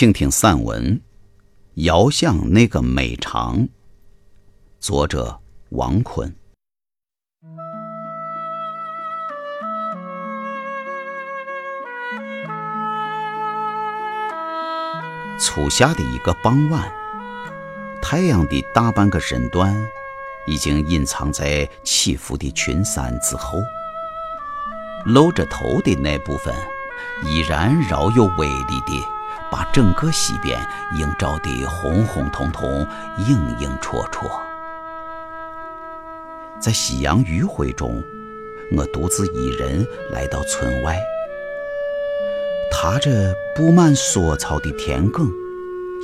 请听散文《遥想那个美长》，作者王坤。初夏的一个傍晚，太阳的大半个身段已经隐藏在起伏的群山之后，露着头的那部分依然饶有威力的。把整个西边映照得红红彤彤、影影绰绰。在夕阳余晖中，我独自一人来到村外，踏着布满蓑草的田埂，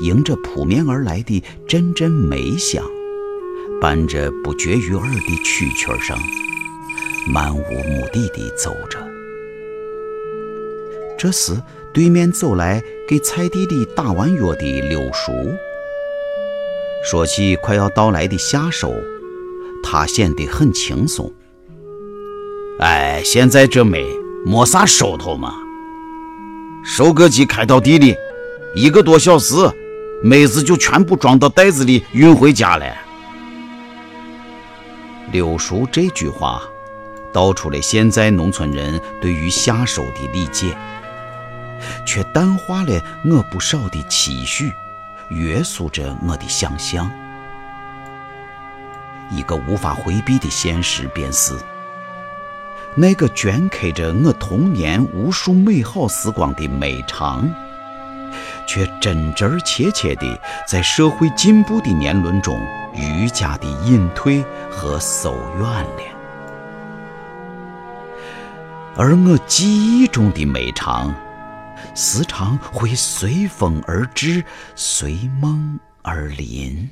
迎着扑面而来的阵阵梅香，伴着不绝于耳的蛐蛐声，漫无目的地走着。这时，对面走来给菜地里打完药的刘叔，说起快要到来的夏收，他显得很轻松。哎，现在这梅没啥收头嘛，收割机开到地里，一个多小时，麦子就全部装到袋子里运回家了。刘叔这句话，道出了现在农村人对于夏收的理解。却淡化了我不少的期许，约束着我的想象。一个无法回避的现实便是，那个镌刻着我童年无数美好时光的美长，却真真切切地在社会进步的年轮中愈加的隐退和疏远了。而我记忆中的美长。时常会随风而至，随梦而临。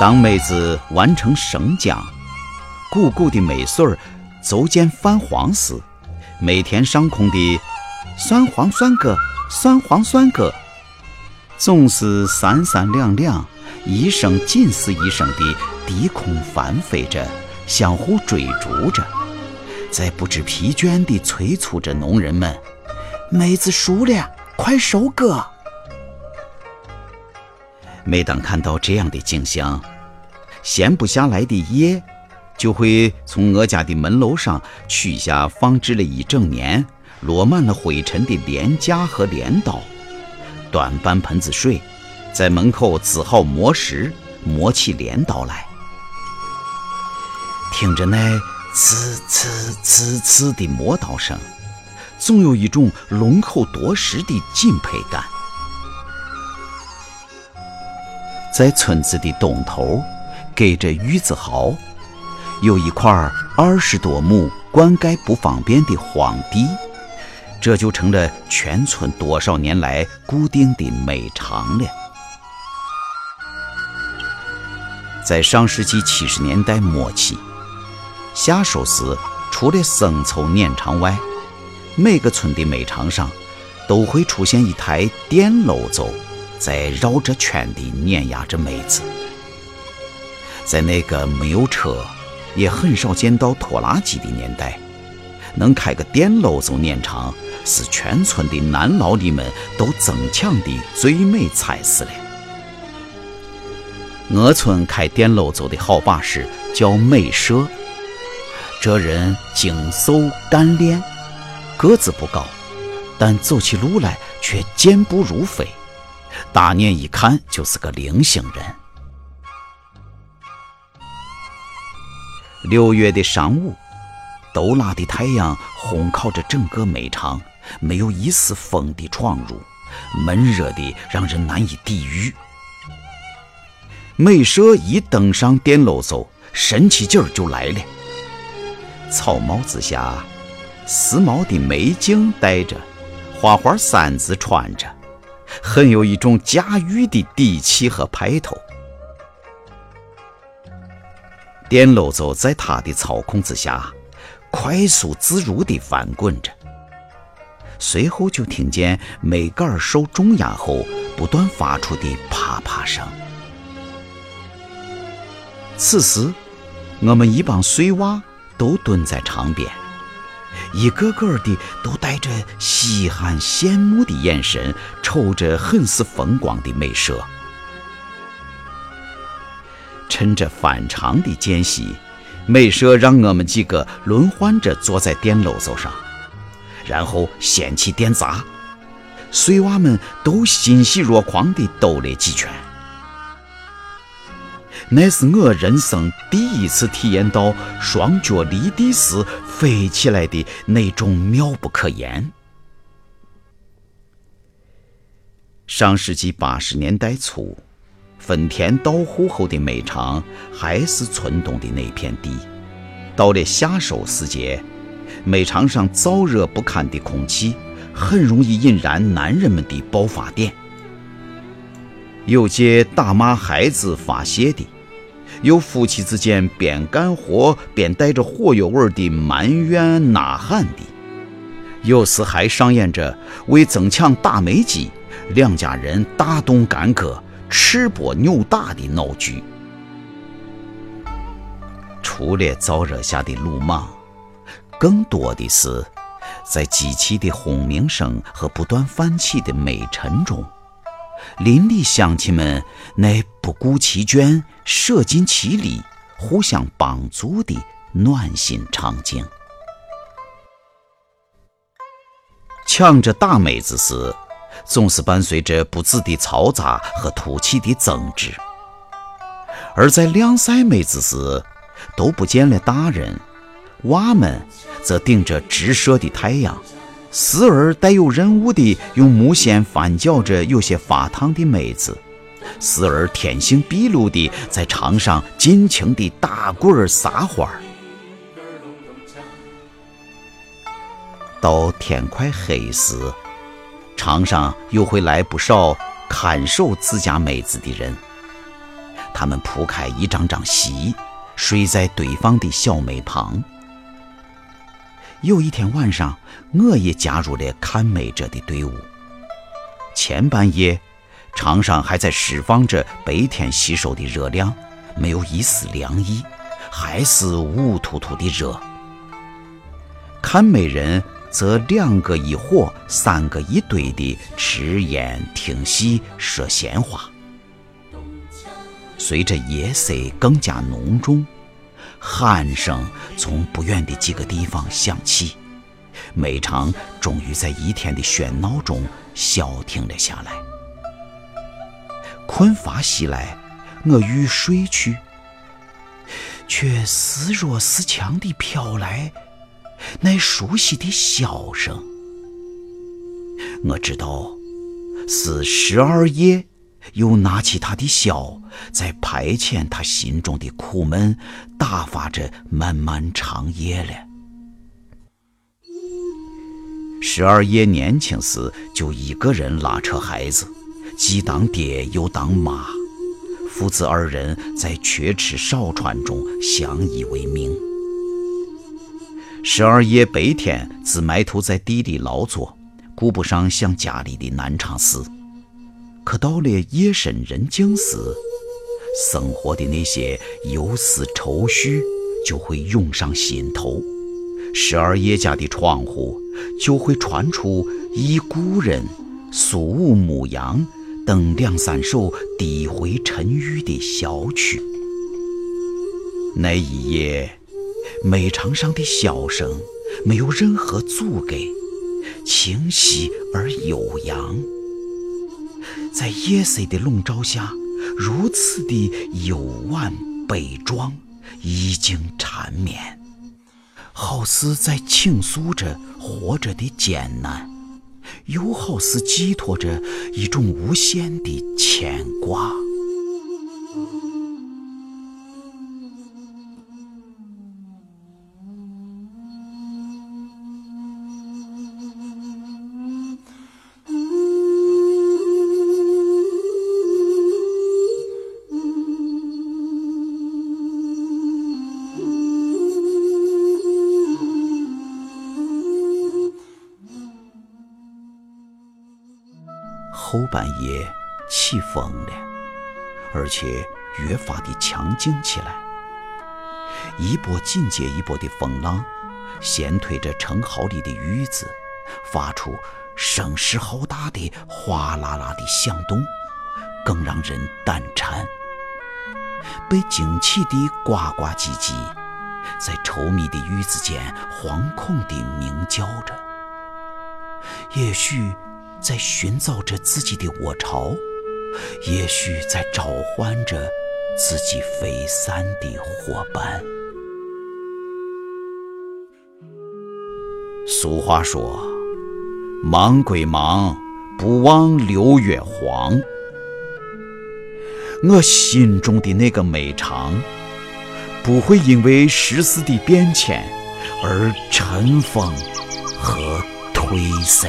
当妹子完成生姜，鼓鼓的梅穗儿逐渐泛黄时，每天上空的酸黄酸葛，酸黄酸葛，总是三三两两，一声紧似一声的。低空翻飞着，相互追逐着，在不知疲倦地催促着农人们：“麦子熟了，快收割！”每当看到这样的景象，闲不下来的叶就会从我家的门楼上取下放置了一整年、落满了灰尘的镰架和镰刀，端半盆子水，在门口支好磨石，磨起镰刀来。听着那呲呲呲呲的磨刀声，总有一种龙口夺食的敬佩感。在村子的东头，隔着峪子壕，有一块二十多亩灌溉不方便的荒地，这就成了全村多少年来固定的煤场了。在上世纪七十年代末期。下手时，除了生抽碾场外，每个村的煤场上都会出现一台电篓走，在绕着圈地碾压着煤子。在那个没有车，也很少见到拖拉机的年代，能开个电篓走碾场，是全村的男劳力们都争抢的最美差事了。我村开电篓走的好把式叫美社。这人精瘦干练，个子不高，但走起路来却健步如飞，大年一看就是个菱形人。六月的上午，豆辣的太阳烘烤着整个煤场，没有一丝风的闯入，闷热的让人难以抵御。美舍一登上电篓走，神气劲儿就来了。草帽之下，时髦的眉镜戴着，花花衫子穿着，很有一种驾驭的底气和派头。电篓走在他的操控之下，快速自如地翻滚着。随后就听见煤杆受重压后不断发出的啪啪声。此时。我们一帮碎娃都蹲在场边，一个个的都带着稀罕羡慕的眼神，瞅着很是风光的美舍。趁着返场的间隙，美舍让我们几个轮换着坐在电炉子上，然后掀起电闸，碎娃们都欣喜若狂地兜了几圈。那是我人生第一次体验到双脚离地时飞起来的那种妙不可言。上世纪八十年代初，分田到户后的煤场还是村东的那片地。到了夏收时节，煤场上燥热不堪的空气很容易引燃男人们的爆发点。有些打骂孩子发泄的。有夫妻之间边干活边带着火药味的埋怨呐喊的，有时还上演着为争抢打煤机，两家人大动干戈、赤膊扭打的闹剧。除了燥热下的鲁莽，更多的是在机器的轰鸣声和不断泛起的煤尘中。邻里乡亲们那不顾其倦、舍尽其力、互相帮助的暖心场景。抢着大妹子时，总是伴随着不止的嘈杂和突起的争执；而在晾晒妹子时，都不见了大人，娃们则顶着直射的太阳。时而带有任务地用木线翻搅着有些发烫的妹子，时而天性毕露地在场上尽情地打滚撒欢儿。到天快黑时，场上又会来不少看守自家妹子的人，他们铺开一张张席，睡在对方的小妹旁。有一天晚上，我也加入了看美者的队伍。前半夜，场上还在释放着白天吸收的热量，没有一丝凉意，还是乌突突的热。看美人则两个一伙，三个一堆的吃烟、听戏、说闲话。随着夜色更加浓重。鼾声从不远的几个地方响起，煤场终于在一天的喧闹中消停了下来。困乏袭来，我欲睡去，却似弱似强地飘来那熟悉的笑声。我知道，是十二夜。又拿起他的箫，在排遣他心中的苦闷，打发着漫漫长夜了。十二爷年轻时就一个人拉扯孩子，既当爹又当妈，父子二人在缺吃少穿中相依为命。十二爷白天只埋头在地里劳作，顾不上想家里的难常事。可到了夜深人静时，生活的那些忧思愁绪就会涌上心头。十二爷家的窗户就会传出《一故人》《苏武牧羊》等两三首低回沉郁的小曲。那一夜，煤场上的笑声没有任何阻隔，清晰而悠扬。在夜色的笼罩下，如此的幽婉悲壮，已经缠绵，好似在倾诉着活着的艰难，又好似寄托着一种无限的牵挂。半夜起风了，而且越发的强劲起来。一波紧接一波的风浪，掀推着城壕里的玉子，发出声势浩大的哗啦啦的响动，更让人胆颤。被惊起的呱呱唧唧，在稠密的玉子间惶恐地鸣叫着，也许在寻找着自己的窝巢，也许在召唤着自己飞散的伙伴。俗话说：“忙归忙，不忘六月黄。”我心中的那个美长，不会因为时事的变迁而尘封和褪色。